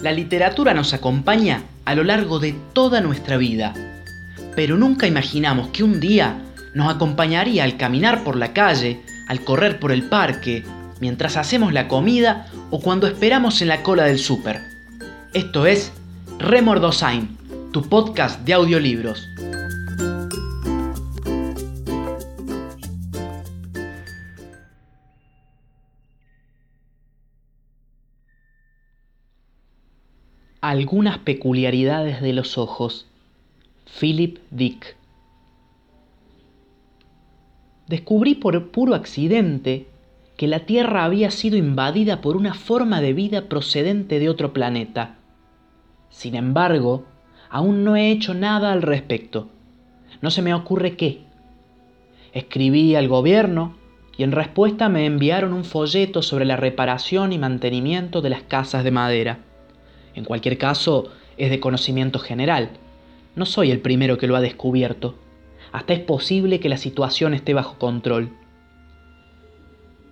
La literatura nos acompaña a lo largo de toda nuestra vida, pero nunca imaginamos que un día nos acompañaría al caminar por la calle, al correr por el parque, mientras hacemos la comida o cuando esperamos en la cola del súper. Esto es Remordosain, tu podcast de audiolibros. Algunas peculiaridades de los ojos. Philip Dick. Descubrí por puro accidente que la Tierra había sido invadida por una forma de vida procedente de otro planeta. Sin embargo, aún no he hecho nada al respecto. No se me ocurre qué. Escribí al gobierno y en respuesta me enviaron un folleto sobre la reparación y mantenimiento de las casas de madera. En cualquier caso, es de conocimiento general. No soy el primero que lo ha descubierto. Hasta es posible que la situación esté bajo control.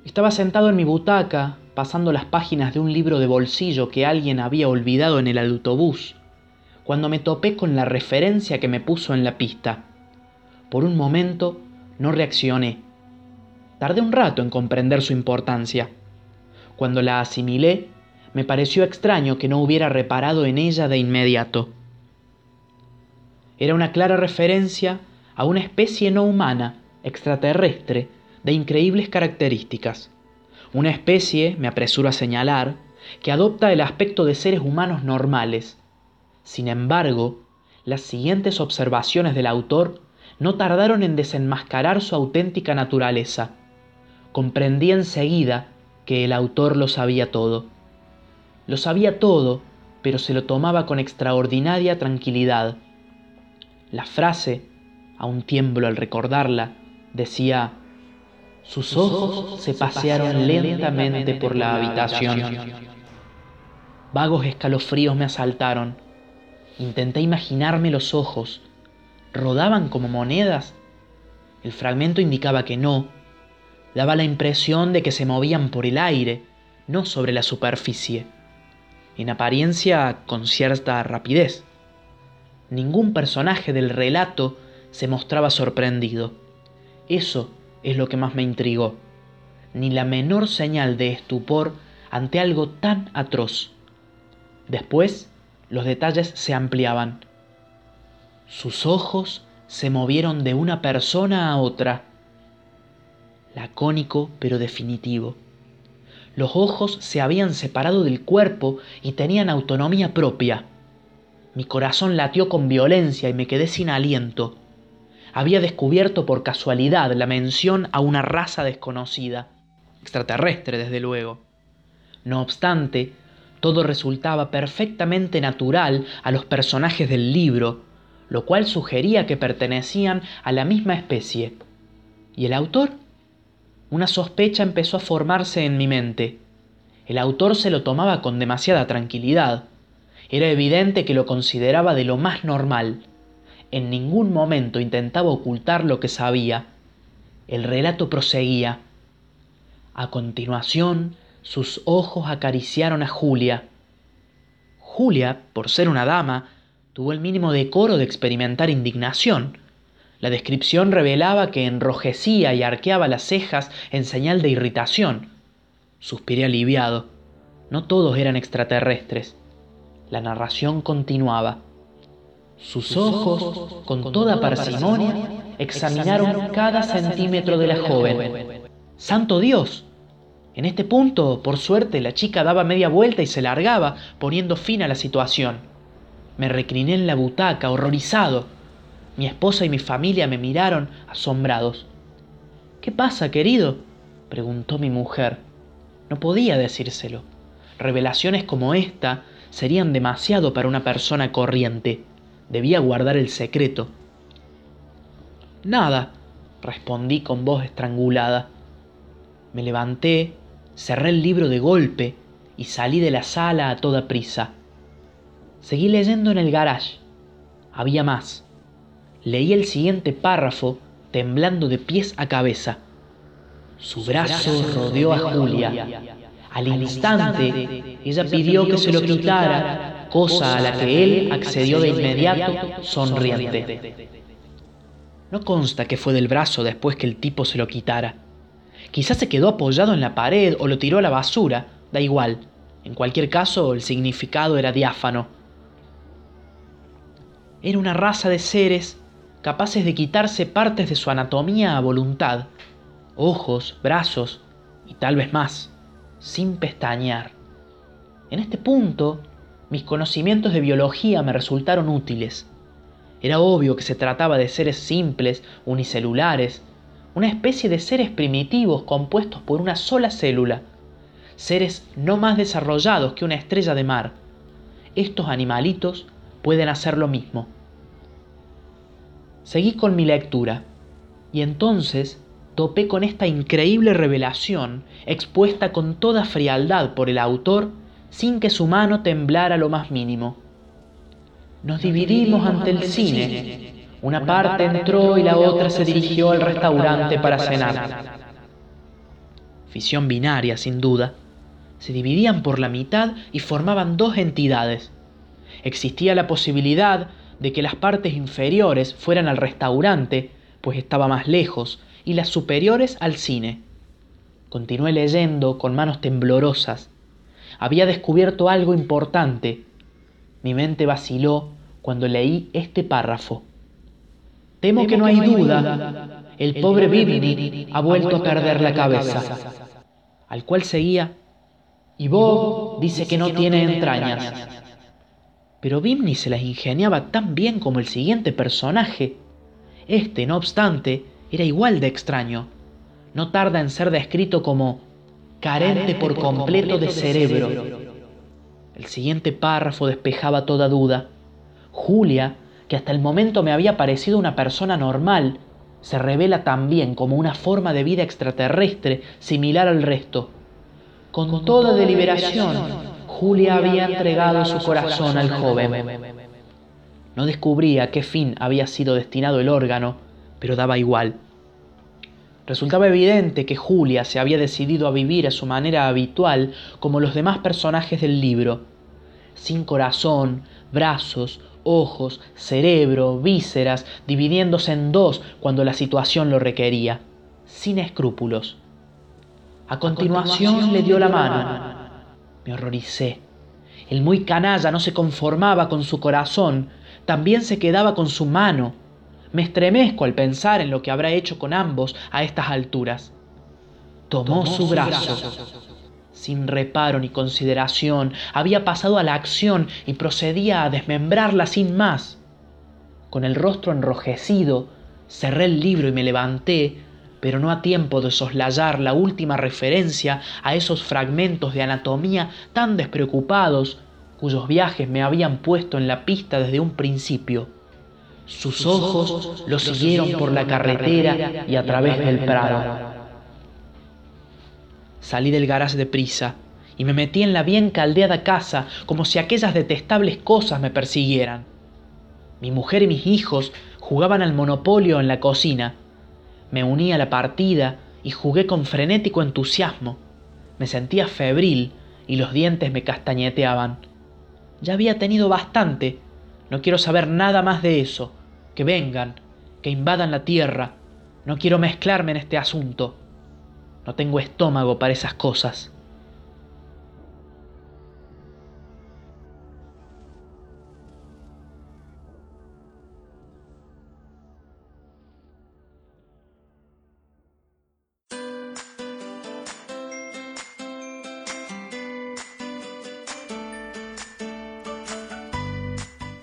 Estaba sentado en mi butaca, pasando las páginas de un libro de bolsillo que alguien había olvidado en el autobús, cuando me topé con la referencia que me puso en la pista. Por un momento no reaccioné. Tardé un rato en comprender su importancia. Cuando la asimilé, me pareció extraño que no hubiera reparado en ella de inmediato. Era una clara referencia a una especie no humana, extraterrestre, de increíbles características. Una especie, me apresuro a señalar, que adopta el aspecto de seres humanos normales. Sin embargo, las siguientes observaciones del autor no tardaron en desenmascarar su auténtica naturaleza. Comprendí enseguida que el autor lo sabía todo. Lo sabía todo, pero se lo tomaba con extraordinaria tranquilidad. La frase, aún tiemblo al recordarla, decía, sus ojos se pasearon lentamente por la habitación. Vagos escalofríos me asaltaron. Intenté imaginarme los ojos. ¿Rodaban como monedas? El fragmento indicaba que no. Daba la impresión de que se movían por el aire, no sobre la superficie en apariencia con cierta rapidez. Ningún personaje del relato se mostraba sorprendido. Eso es lo que más me intrigó. Ni la menor señal de estupor ante algo tan atroz. Después, los detalles se ampliaban. Sus ojos se movieron de una persona a otra. Lacónico pero definitivo. Los ojos se habían separado del cuerpo y tenían autonomía propia. Mi corazón latió con violencia y me quedé sin aliento. Había descubierto por casualidad la mención a una raza desconocida, extraterrestre desde luego. No obstante, todo resultaba perfectamente natural a los personajes del libro, lo cual sugería que pertenecían a la misma especie. ¿Y el autor? Una sospecha empezó a formarse en mi mente. El autor se lo tomaba con demasiada tranquilidad. Era evidente que lo consideraba de lo más normal. En ningún momento intentaba ocultar lo que sabía. El relato proseguía. A continuación, sus ojos acariciaron a Julia. Julia, por ser una dama, tuvo el mínimo decoro de experimentar indignación. La descripción revelaba que enrojecía y arqueaba las cejas en señal de irritación. Suspiré aliviado. No todos eran extraterrestres. La narración continuaba. Sus ojos, con toda parsimonia, examinaron cada centímetro de la joven. ¡Santo Dios! En este punto, por suerte, la chica daba media vuelta y se largaba, poniendo fin a la situación. Me recliné en la butaca, horrorizado. Mi esposa y mi familia me miraron asombrados. ¿Qué pasa, querido? preguntó mi mujer. No podía decírselo. Revelaciones como esta serían demasiado para una persona corriente. Debía guardar el secreto. Nada, respondí con voz estrangulada. Me levanté, cerré el libro de golpe y salí de la sala a toda prisa. Seguí leyendo en el garage. Había más leí el siguiente párrafo temblando de pies a cabeza. Su brazo rodeó a Julia. Al instante Ella pidió que se lo quitara, cosa a la que él accedió de inmediato, sonriente. No consta que fue del brazo después que el tipo se lo quitara. Quizás se quedó apoyado en la pared o lo tiró a la basura, da igual. En cualquier caso, el significado era diáfano. Era una raza de seres capaces de quitarse partes de su anatomía a voluntad, ojos, brazos y tal vez más, sin pestañear. En este punto, mis conocimientos de biología me resultaron útiles. Era obvio que se trataba de seres simples, unicelulares, una especie de seres primitivos compuestos por una sola célula, seres no más desarrollados que una estrella de mar. Estos animalitos pueden hacer lo mismo. Seguí con mi lectura y entonces topé con esta increíble revelación expuesta con toda frialdad por el autor sin que su mano temblara lo más mínimo. Nos dividimos ante el cine. Una parte entró y la otra se dirigió al restaurante para cenar. Fisión binaria, sin duda. Se dividían por la mitad y formaban dos entidades. Existía la posibilidad de que las partes inferiores fueran al restaurante, pues estaba más lejos, y las superiores al cine. Continué leyendo con manos temblorosas había descubierto algo importante. Mi mente vaciló cuando leí este párrafo. Temo que no hay duda, el pobre Bibni ha vuelto a perder la cabeza. Al cual seguía, y Bob dice que no tiene entrañas. Pero Bimni se las ingeniaba tan bien como el siguiente personaje. Este, no obstante, era igual de extraño. No tarda en ser descrito como carente por completo de cerebro. El siguiente párrafo despejaba toda duda. Julia, que hasta el momento me había parecido una persona normal, se revela también como una forma de vida extraterrestre similar al resto. Con toda deliberación, Julia había entregado su corazón al joven. No descubría a qué fin había sido destinado el órgano, pero daba igual. Resultaba evidente que Julia se había decidido a vivir a su manera habitual como los demás personajes del libro, sin corazón, brazos, ojos, cerebro, vísceras, dividiéndose en dos cuando la situación lo requería, sin escrúpulos. A continuación, le dio la mano. Me horroricé. El muy canalla no se conformaba con su corazón, también se quedaba con su mano me estremezco al pensar en lo que habrá hecho con ambos a estas alturas. Tomó, su brazo. Sin reparo ni consideración, había pasado a la acción y procedía a desmembrarla sin más. Con el rostro enrojecido, cerré el libro y me levanté, pero no a tiempo de soslayar la última referencia a esos fragmentos de anatomía tan despreocupados cuyos viajes me habían puesto en la pista desde un principio. Sus ojos lo siguieron por la carretera y a través del prado. Salí del garage de prisa y me metí en la bien caldeada casa como si aquellas detestables cosas me persiguieran. Mi mujer y mis hijos jugaban al monopolio en la cocina. Me uní a la partida y jugué con frenético entusiasmo. Me sentía febril y los dientes me castañeteaban. Ya había tenido bastante no quiero saber nada más de eso. Que vengan, que invadan la tierra. No quiero mezclarme en este asunto. No tengo estómago para esas cosas.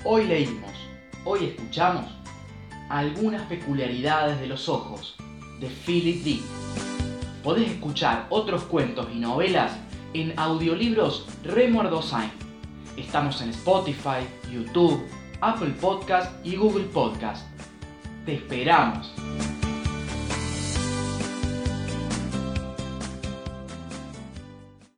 Hoy leímos, hoy escuchamos algunas peculiaridades de los ojos de Philip Dick. Podés escuchar otros cuentos y novelas en audiolibros Remuerdo Sign. Estamos en Spotify, YouTube, Apple Podcast y Google Podcast. Te esperamos.